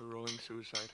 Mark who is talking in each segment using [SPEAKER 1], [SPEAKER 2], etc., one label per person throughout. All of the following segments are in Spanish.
[SPEAKER 1] Rolling Suicide.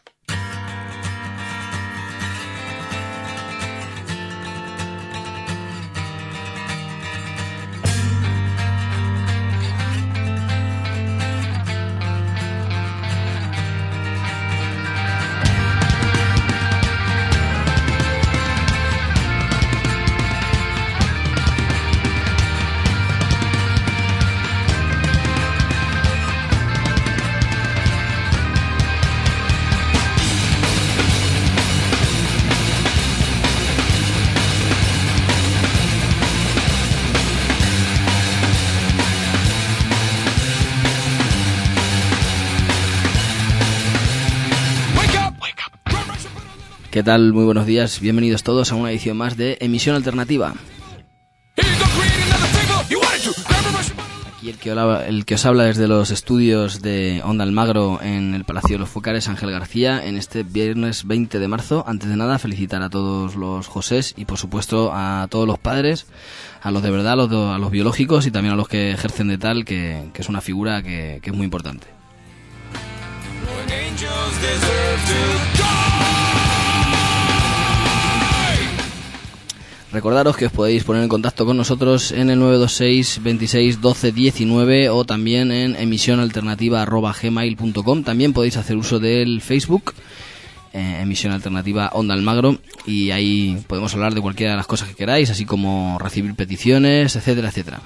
[SPEAKER 2] ¿Qué tal? Muy buenos días. Bienvenidos todos a una edición más de Emisión Alternativa. Aquí el que, el que os habla desde los estudios de Onda Almagro en el Palacio de los Fúcares, Ángel García, en este viernes 20 de marzo. Antes de nada, felicitar a todos los Josés y, por supuesto, a todos los padres, a los de verdad, a los, a los biológicos y también a los que ejercen de tal, que, que es una figura que- que es muy importante. Recordaros que os podéis poner en contacto con nosotros en el 926 26 12 19 o también en emisionalternativa.gmail.com. También podéis hacer uso del Facebook, eh, Emisión Alternativa Onda Almagro, y ahí podemos hablar de cualquiera de las cosas que queráis, así como recibir peticiones, etcétera, etcétera.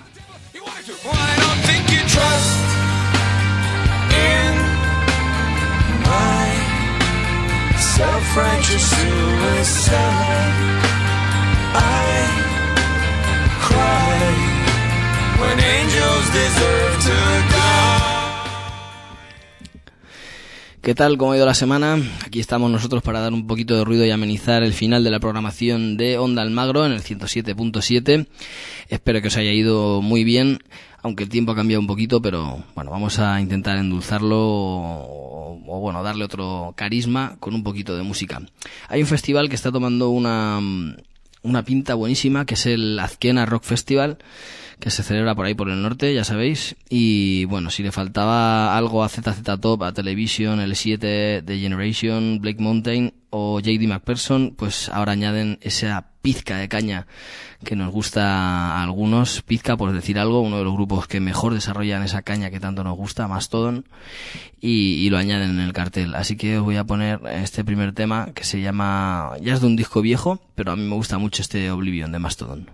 [SPEAKER 2] ¿Qué tal? ¿Cómo ha ido la semana? Aquí estamos nosotros para dar un poquito de ruido y amenizar el final de la programación de Onda Almagro en el 107.7. Espero que os haya ido muy bien, aunque el tiempo ha cambiado un poquito, pero bueno, vamos a intentar endulzarlo o, bueno, darle otro carisma con un poquito de música. Hay un festival que está tomando una, una pinta buenísima, que es el Azkena Rock Festival que se celebra por ahí por el norte, ya sabéis. Y bueno, si le faltaba algo a ZZ Top, a Television, L7, The Generation, Blake Mountain o JD McPherson, pues ahora añaden esa pizca de caña que nos gusta a algunos. Pizca, por decir algo, uno de los grupos que mejor desarrollan esa caña que tanto nos gusta, Mastodon, y, y lo añaden en el cartel. Así que os voy a poner este primer tema que se llama, ya es de un disco viejo, pero a mí me gusta mucho este Oblivion de Mastodon.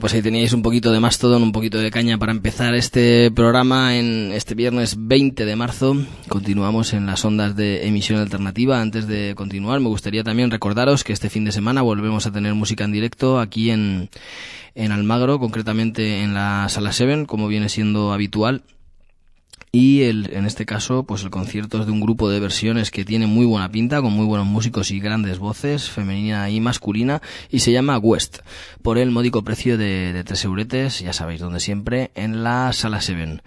[SPEAKER 2] Pues ahí teníais un poquito de Mastodon, un poquito de caña para empezar este programa en este viernes 20 de marzo. Continuamos en las ondas de emisión alternativa. Antes de continuar, me gustaría también recordaros que este fin de semana volvemos a tener música en directo aquí en, en Almagro, concretamente en la Sala 7, como viene siendo habitual y el, en este caso pues el concierto es de un grupo de versiones que tiene muy buena pinta con muy buenos músicos y grandes voces femenina y masculina y se llama West por el módico precio de, de tres euretes ya sabéis donde siempre en la sala Seven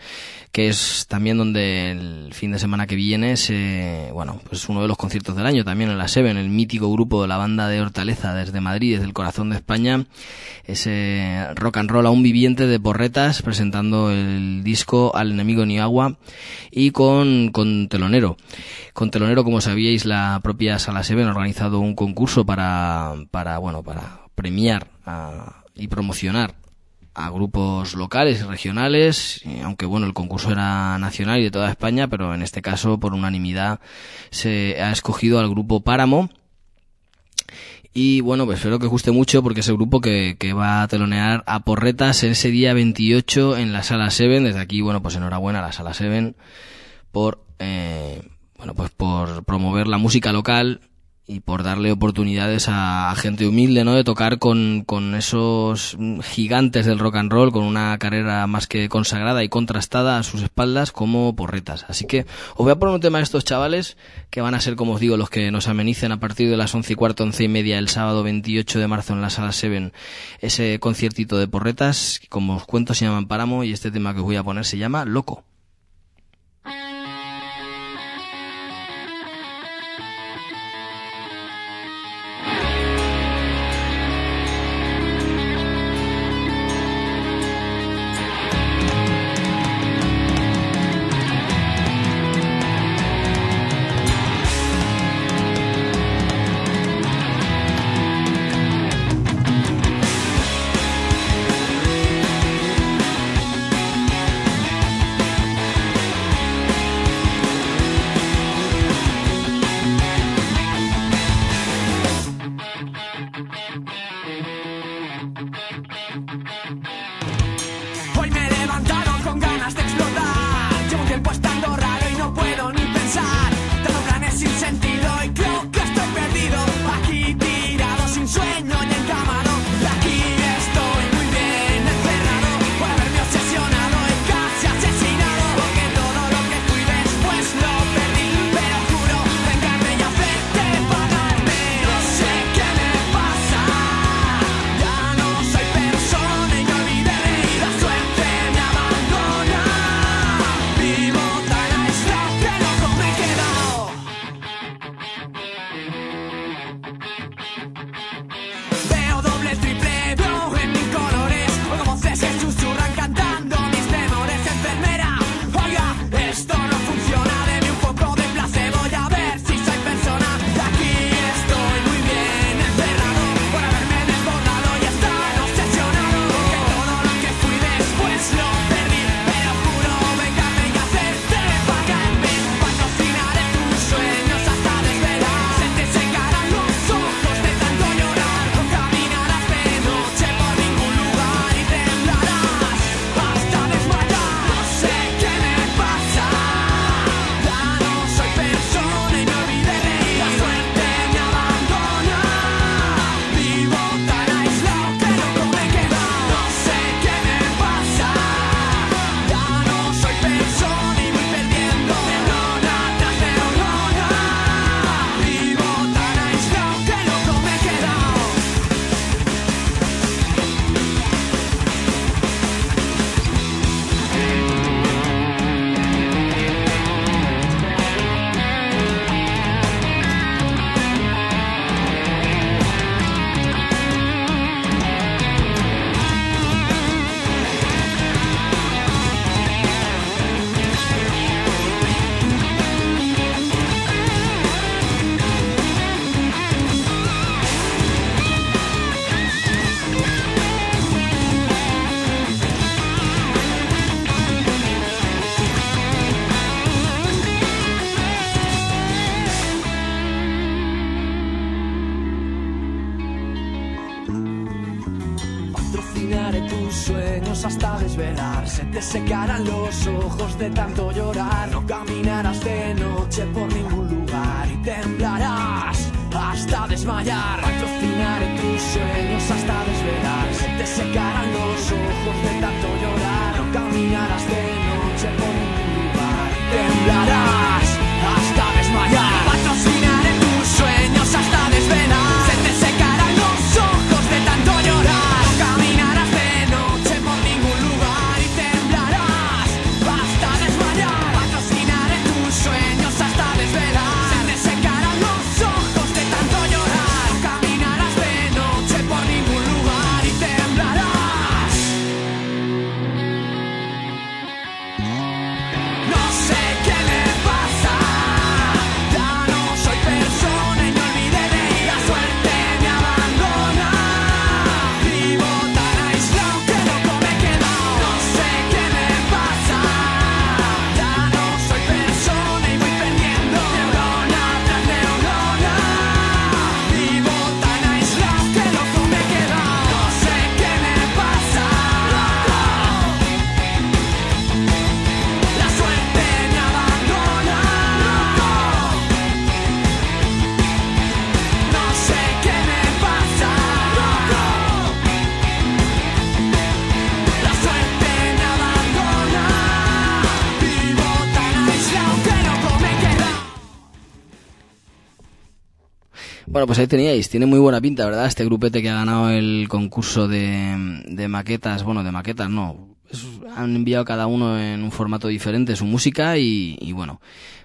[SPEAKER 2] que es también donde el fin de semana que viene se, bueno, pues uno de los conciertos del año también en la Seven, el mítico grupo de la banda de Hortaleza desde Madrid, desde el corazón de España, ese rock and roll aún viviente de porretas presentando el disco Al enemigo ni agua y con, con telonero. Con telonero, como sabíais, la propia Sala Seven ha organizado un concurso para, para, bueno, para premiar y promocionar a grupos locales y regionales, aunque bueno, el concurso era nacional y de toda España, pero en este caso, por unanimidad, se ha escogido al grupo Páramo. Y bueno, pues espero que os guste mucho porque es el grupo que, que va a telonear a Porretas ese día 28 en la Sala 7. Desde aquí, bueno, pues enhorabuena a la Sala 7 por, eh, bueno, pues por promover la música local y por darle oportunidades a, a, gente humilde, ¿no? De tocar con, con esos gigantes del rock and roll, con una carrera más que consagrada y contrastada a sus espaldas como porretas. Así que os voy a poner un tema de estos chavales que van a ser, como os digo, los que nos amenicen a partir de las once y cuarto, once y media el sábado 28 de marzo en la sala Seven ese conciertito de porretas, que como os cuento se llaman Páramo y este tema que os voy a poner se llama Loco.
[SPEAKER 1] Secarán los ojos de tanto llorar. No caminarás de noche por ningún lugar y temblarás hasta desmayar.
[SPEAKER 2] Bueno, pues ahí teníais, tiene muy buena pinta, ¿verdad? Este grupete que ha ganado el concurso de, maquetas, bueno, de maquetas no, han enviado cada uno en un formato diferente su música y, y bueno,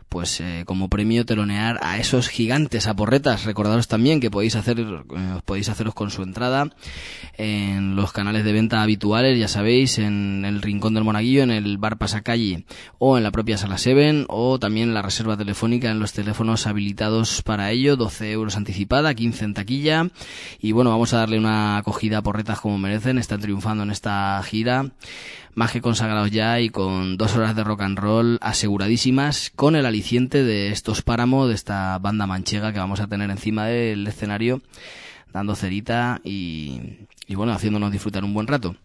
[SPEAKER 2] pues eh, como premio telonear a esos gigantes aporretas. Recordaros también que podéis hacer, eh, podéis haceros con su entrada en los canales de venta habituales, ya sabéis, en el Rincón del Monaguillo, en el Bar Pasacalle o en la propia Sala Seven o también la reserva telefónica en los teléfonos habilitados para ello, 12 euros anticipada, 15 en taquilla. Y bueno, vamos a darle una acogida a porretas como merecen, están triunfando en esta gira más que consagrados ya y con dos horas de rock and roll aseguradísimas con el aliciente de estos páramo de esta banda manchega que vamos a tener encima del escenario dando cerita y, y bueno, haciéndonos disfrutar un buen rato.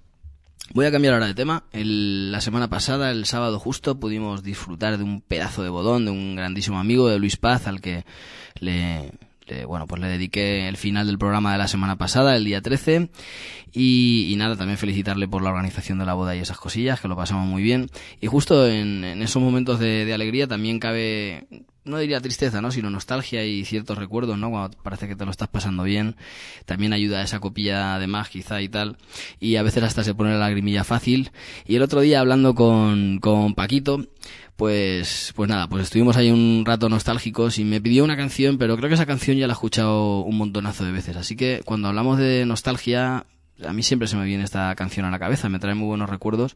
[SPEAKER 2] Voy a cambiar ahora de tema. El- la semana pasada, el sábado justo, pudimos disfrutar de un pedazo de bodón de un grandísimo amigo de Luis Paz al que le, bueno, pues le dediqué el final del programa de la semana pasada, el día 13. Y, y nada, también felicitarle por la organización de la boda y esas cosillas, que lo pasamos muy bien. Y justo en, en esos momentos de, de alegría también cabe, no diría tristeza, ¿no? Sino nostalgia y ciertos recuerdos, ¿no? Cuando parece que te lo estás pasando bien. También ayuda a esa copilla de más, quizá y tal. Y a veces hasta se pone la lagrimilla fácil. Y el otro día hablando con, con Paquito, pues, pues nada, pues estuvimos ahí un rato nostálgicos y me pidió una canción, pero creo que esa canción ya la he escuchado un montonazo de veces. Así que cuando hablamos de nostalgia, a mí siempre se me viene esta canción a la cabeza, me trae muy buenos recuerdos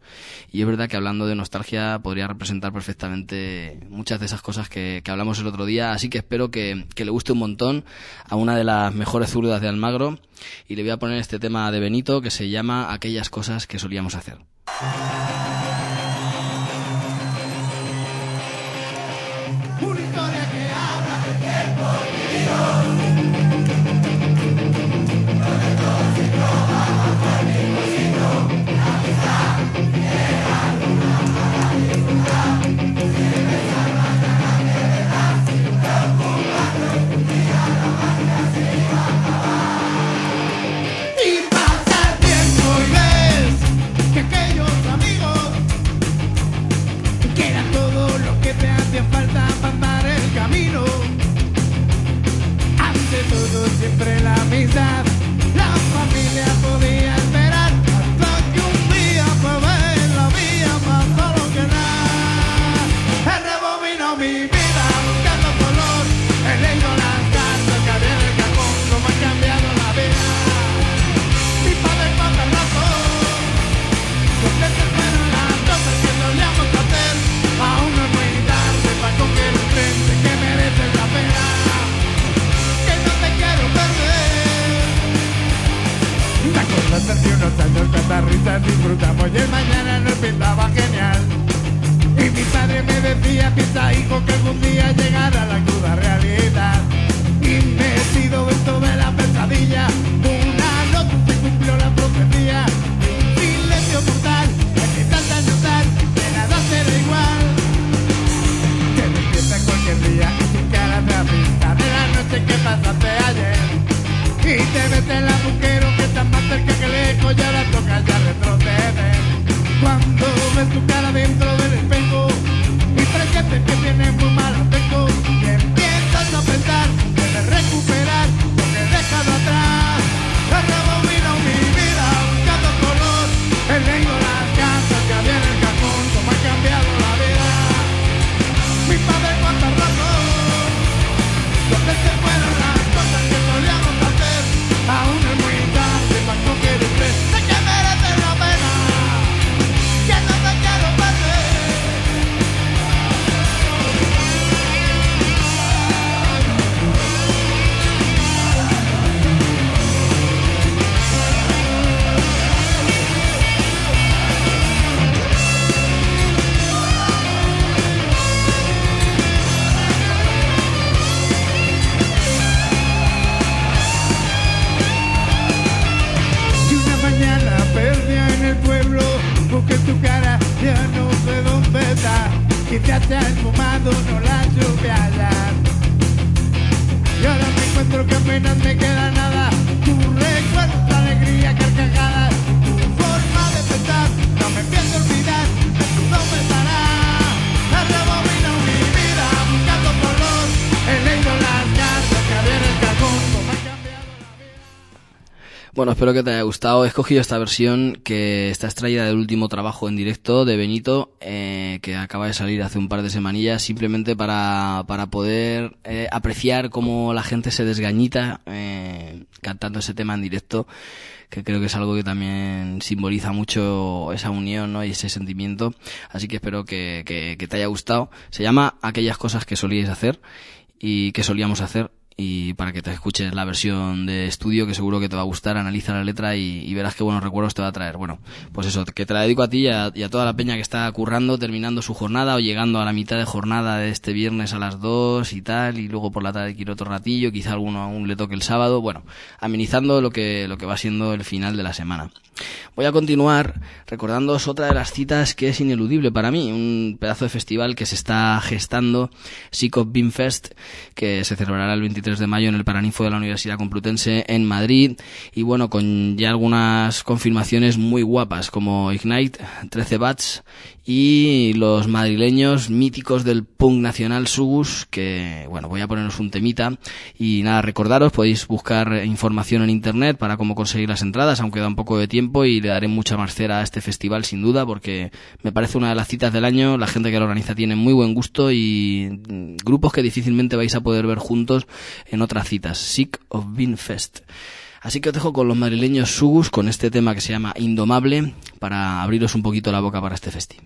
[SPEAKER 2] y es verdad que hablando de nostalgia podría representar perfectamente muchas de esas cosas que, hablamos el otro día, así que espero que, que le guste un montón a una de las mejores zurdas de Almagro y le voy a poner este tema de Benito que se llama Aquellas cosas que solíamos hacer.
[SPEAKER 3] Siempre la He
[SPEAKER 2] escogido esta versión que está extraída del último trabajo en directo de Benito, eh, que acaba de salir hace un par de semanillas, simplemente para, para poder eh, apreciar cómo la gente se desgañita eh, cantando ese tema en directo, que creo que es algo que también simboliza mucho esa unión ¿no? y ese sentimiento. Así que espero que, que, que te haya gustado. Se llama Aquellas cosas que solíais hacer y que solíamos hacer y para que te escuches la versión de estudio que seguro que te va a gustar, analiza la letra y, verás qué buenos recuerdos te va a traer. Bueno, pues eso, que te la dedico a ti y a, toda la peña que está currando, terminando su jornada o llegando a la mitad de jornada de este viernes a las 2 y tal, y luego por la tarde quiere otro ratillo, quizá alguno aún le toque el sábado, bueno, amenizando lo que, lo que va siendo el final de la semana. Voy a continuar recordándoos otra de las citas que es ineludible para mí, un pedazo de festival que se está gestando, Sikop Beam Fest, que se celebrará el 23 de mayo en el Paraninfo de la Universidad Complutense en Madrid, y bueno, con ya algunas confirmaciones muy guapas, como Ignite, 13 Bats, y los madrileños míticos del punk nacional Sugus, que bueno, voy a poneros un temita, y nada, recordaros, podéis buscar información en internet para cómo conseguir las entradas, aunque da un poco de tiempo y le daré mucha más cera a este festival sin duda porque me parece una de las citas del año, la gente que lo organiza tiene muy buen gusto y mm, grupos que difícilmente vais a poder ver juntos en otras citas, Sick of Bean Fest. Así que os dejo con los madrileños Sugus con este tema que se llama Indomable para abriros un poquito la boca para este festival.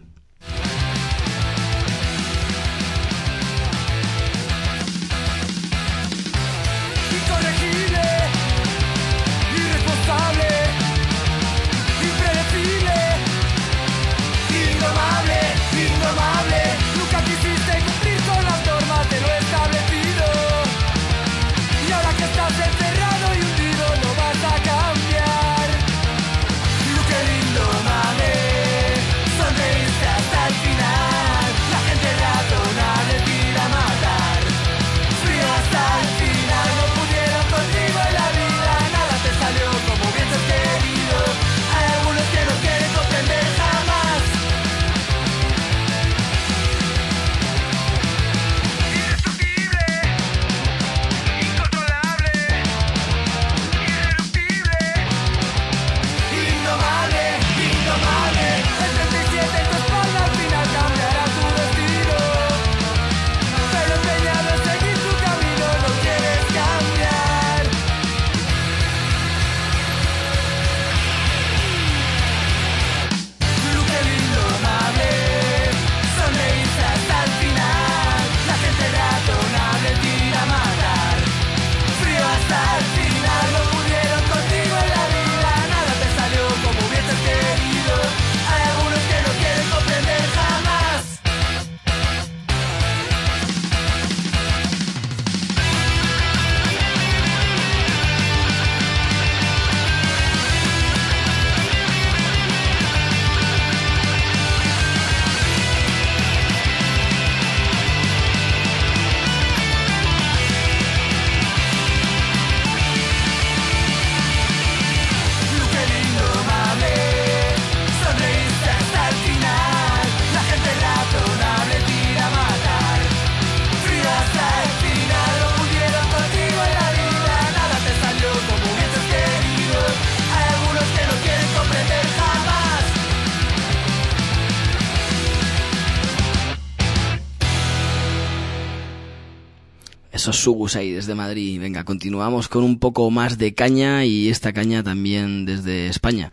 [SPEAKER 2] Esos Sugus ahí desde Madrid. Venga, continuamos con un poco más de caña y esta caña también desde España.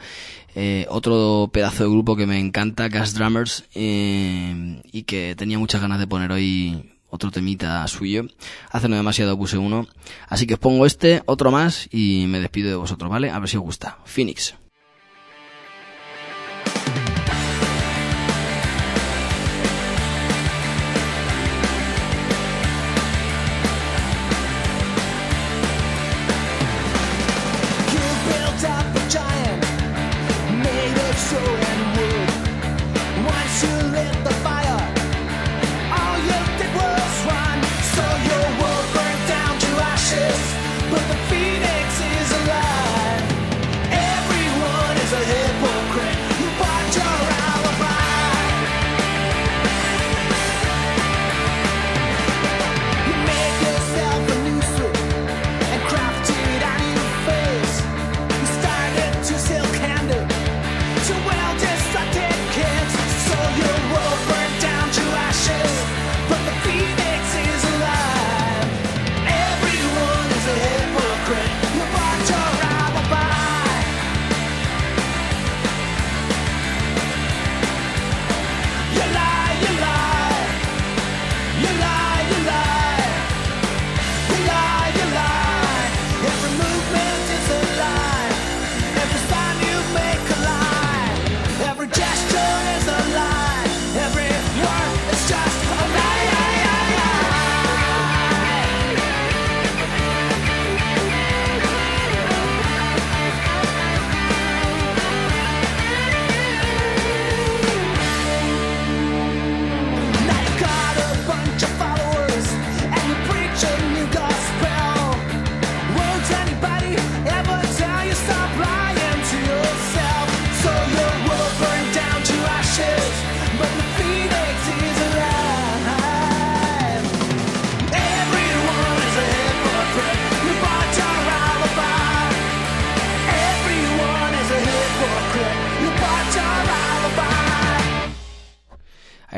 [SPEAKER 2] Eh, otro pedazo de grupo que me encanta, Gas Drummers, eh, y que tenía muchas ganas de poner hoy otro temita suyo. Hace no demasiado puse uno. Así que os pongo este, otro más y me despido de vosotros, ¿vale? A ver si os gusta. Phoenix.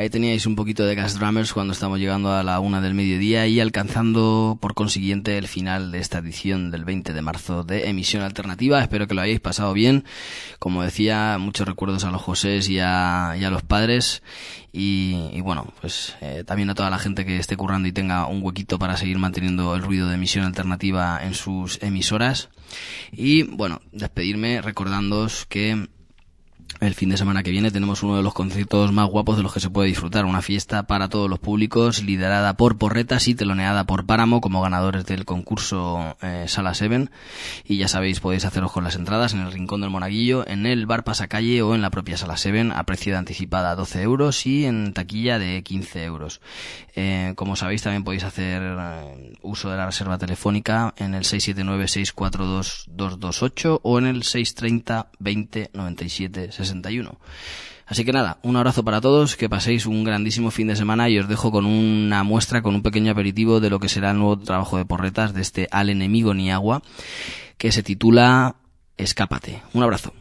[SPEAKER 2] Ahí teníais un poquito de Gas Drummers cuando estamos llegando a la una del mediodía y alcanzando por consiguiente el final de esta edición del 20 de marzo de Emisión Alternativa. Espero que lo hayáis pasado bien. Como decía, muchos recuerdos a los Josés y a, los padres. Y, y bueno, pues eh, también a toda la gente que esté currando y tenga un huequito para seguir manteniendo el ruido de Emisión Alternativa en sus emisoras. Y bueno, despedirme recordándoos que el fin de semana que viene tenemos uno de los conciertos más guapos de los que se puede disfrutar, una fiesta para todos los públicos, liderada por Porretas y teloneada por Páramo como ganadores del concurso eh, Sala 7. Y ya sabéis, podéis haceros con las entradas en el Rincón del Monaguillo, en el Bar Pasacalle o en la propia Sala 7, a precio de anticipada 12 euros y en taquilla de 15 euros. Eh, como sabéis, también podéis hacer eh, uso de la reserva telefónica en el 679-642-228 o en el 630 20 97 61. Así que nada, un abrazo para todos, que paséis un grandísimo fin de semana y os dejo con una muestra, con un pequeño aperitivo de lo que será el nuevo trabajo de porretas de este Al enemigo ni agua, que se titula Escápate. Un abrazo.